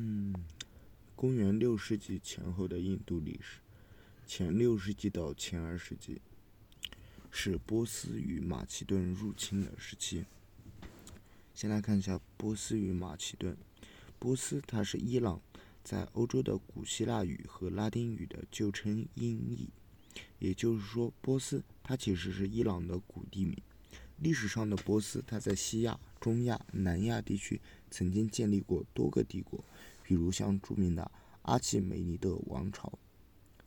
嗯，公元六世纪前后的印度历史，前六世纪到前二世纪是波斯与马其顿入侵的时期。先来看一下波斯与马其顿。波斯它是伊朗在欧洲的古希腊语和拉丁语的旧称音译，也就是说，波斯它其实是伊朗的古地名。历史上的波斯，它在西亚、中亚、南亚地区曾经建立过多个帝国，比如像著名的阿契美尼德王朝、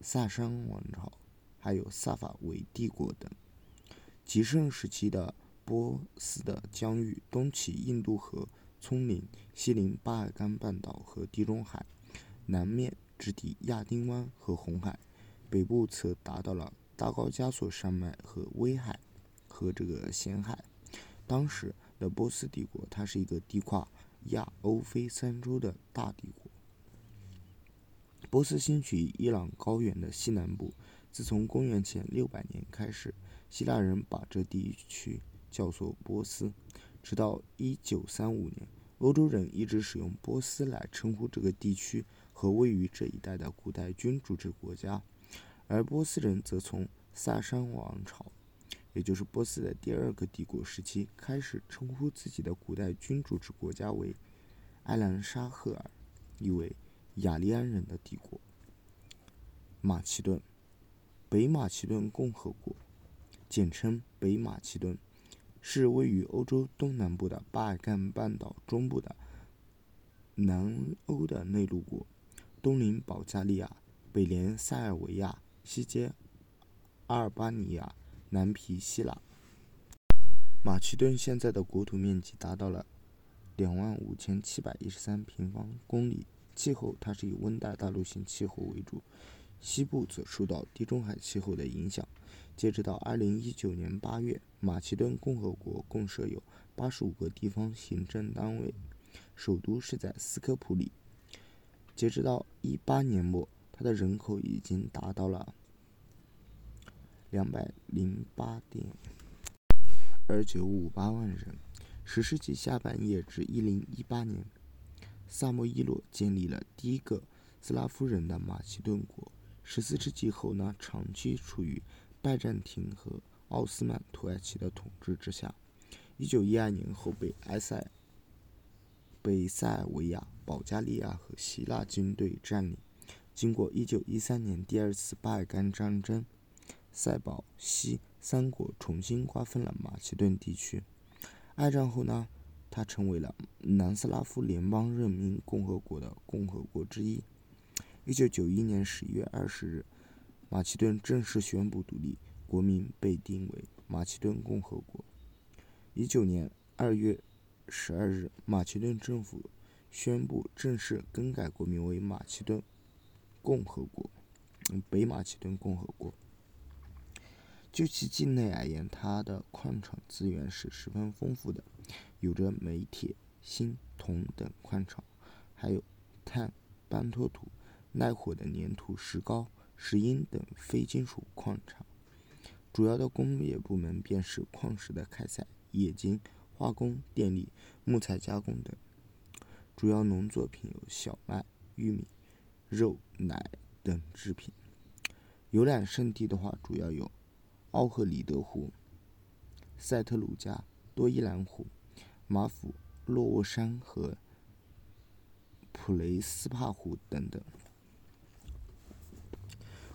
萨珊王朝，还有萨法维帝国等。极盛时期的波斯的疆域，东起印度河葱岭，西临巴尔干半岛和地中海，南面直抵亚丁湾和红海，北部则达到了大高加索山脉和威海。和这个咸海，当时的波斯帝国，它是一个地跨亚欧非三洲的大帝国。波斯兴起于伊朗高原的西南部，自从公元前六百年开始，希腊人把这地区叫做波斯，直到一九三五年，欧洲人一直使用波斯来称呼这个地区和位于这一带的古代君主制国家，而波斯人则从萨珊王朝。也就是波斯的第二个帝国时期，开始称呼自己的古代君主制国家为埃兰沙赫尔，意为雅利安人的帝国。马其顿，北马其顿共和国，简称北马其顿，是位于欧洲东南部的巴尔干半岛中部的南欧的内陆国，东临保加利亚，北连塞尔维亚，西接阿尔巴尼亚。南皮希腊，马其顿现在的国土面积达到了两万五千七百一十三平方公里。气候它是以温带大陆性气候为主，西部则受到地中海气候的影响。截止到二零一九年八月，马其顿共和国共设有八十五个地方行政单位，首都是在斯科普里。截止到一八年末，它的人口已经达到了。两百零八点二九五八万人。十世纪下半叶至一零一八年，萨摩伊洛建立了第一个斯拉夫人的马其顿国。十四世纪后呢，长期处于拜占庭和奥斯曼土耳其的统治之下。一九一二年后被埃塞被塞尔维亚、保加利亚和希腊军队占领。经过一九一三年第二次巴尔干战争。塞保西三国重新瓜分了马其顿地区。二战后呢，它成为了南斯拉夫联邦人民共和国的共和国之一。一九九一年十一月二十日，马其顿正式宣布独立，国名被定为马其顿共和国。一九年二月十二日，马其顿政府宣布正式更改国名为马其顿共和国，北马其顿共和国。就其境内而言，它的矿产资源是十分丰富的，有着煤、铁、锌、铜等矿产，还有碳、斑脱土、耐火的粘土、石膏、石英等非金属矿产。主要的工业部门便是矿石的开采、冶金、化工、电力、木材加工等。主要农作品有小麦、玉米、肉、奶等制品。游览胜地的话，主要有。奥赫里德湖、塞特鲁加、多伊兰湖、马府、洛沃山和普雷斯帕湖等等。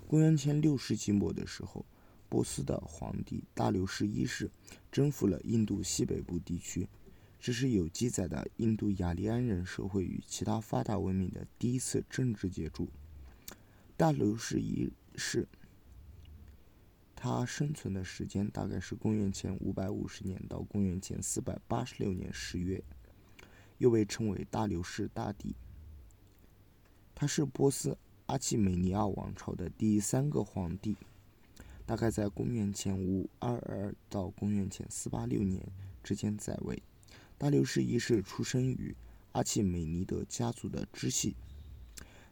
公元前六世纪末的时候，波斯的皇帝大流士一世征服了印度西北部地区，这是有记载的印度雅利安人社会与其他发达文明的第一次政治接触。大流士一世。他生存的时间大概是公元前五百五十年到公元前四百八十六年十月，又被称为大流士大帝。他是波斯阿契美尼亚王朝的第三个皇帝，大概在公元前五二二到公元前四八六年之间在位。大流士一世出生于阿契美尼德家族的支系，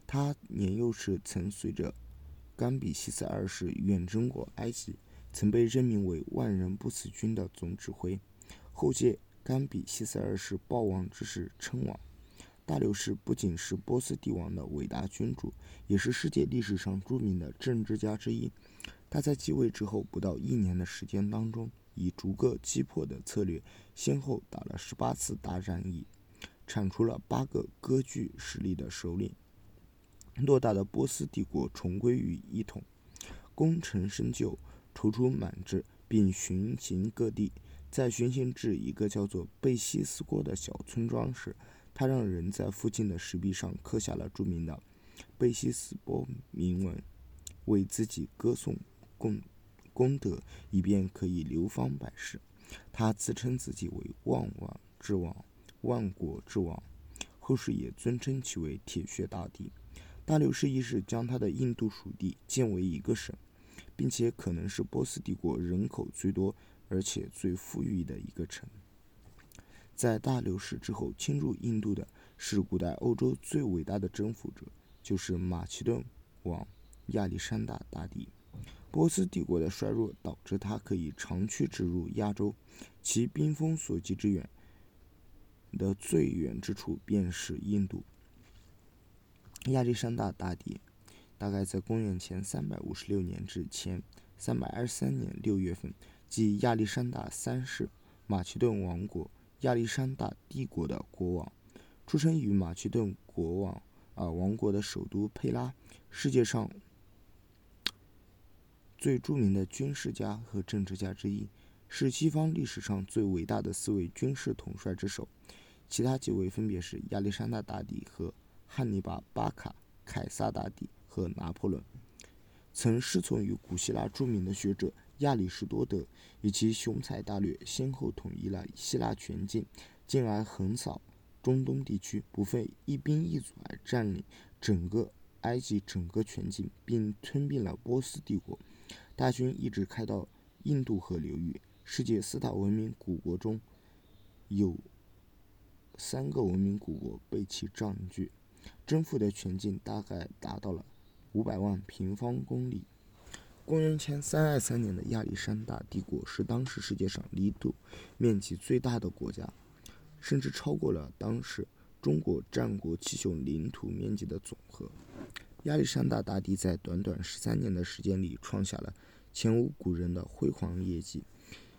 他年幼时曾随着。甘比西斯二世远征过埃及，曾被任命为万人不死军的总指挥。后借甘比西斯二世暴亡之势称王。大流士不仅是波斯帝王的伟大君主，也是世界历史上著名的政治家之一。他在继位之后不到一年的时间当中，以逐个击破的策略，先后打了十八次大战役，铲除了八个割据势力的首领，偌大的波斯帝国重归于一统，功成身就，踌躇满志，并巡行各地。在巡行至一个叫做贝西斯郭的小村庄时，他让人在附近的石壁上刻下了著名的贝西斯波铭文，为自己歌颂功功德，以便可以流芳百世。他自称自己为万王之王、万国之王，后世也尊称其为铁血大帝。大流士一世将他的印度属地建为一个省，并且可能是波斯帝国人口最多。而且最富裕的一个城，在大流士之后侵入印度的是古代欧洲最伟大的征服者，就是马其顿王亚历山大大帝。波斯帝国的衰弱导致他可以长驱直入亚洲，其兵锋所及之远的最远之处便是印度。亚历山大大帝大概在公元前三百五十六年至前三百二十三年六月份。即亚历山大三世，马其顿王国亚历山大帝国的国王，出生于马其顿国王啊王国的首都佩拉，世界上最著名的军事家和政治家之一，是西方历史上最伟大的四位军事统帅之首。其他几位分别是亚历山大大帝和汉尼拔、巴卡、凯撒大帝和拿破仑。曾师从于古希腊著名的学者。亚里士多德以其雄才大略，先后统一了希腊全境，进而横扫中东地区，不费一兵一卒而占领整个埃及整个全境，并吞并了波斯帝国。大军一直开到印度河流域。世界四大文明古国中有三个文明古国被其占据，征服的全境大概达到了五百万平方公里。公元前三二三年的亚历山大帝国是当时世界上领土面积最大的国家，甚至超过了当时中国战国七雄领土面积的总和。亚历山大大帝在短短十三年的时间里，创下了前无古人的辉煌业绩，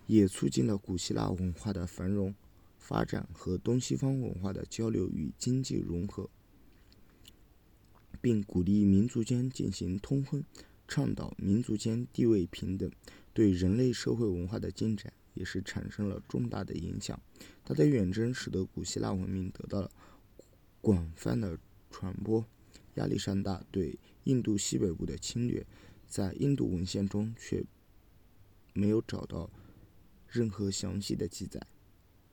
也促进了古希腊文化的繁荣发展和东西方文化的交流与经济融合，并鼓励民族间进行通婚。倡导民族间地位平等，对人类社会文化的进展也是产生了重大的影响。他的远征使得古希腊文明得到了广泛的传播。亚历山大对印度西北部的侵略，在印度文献中却没有找到任何详细的记载。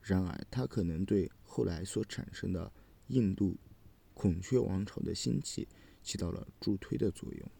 然而，他可能对后来所产生的印度孔雀王朝的兴起起到了助推的作用。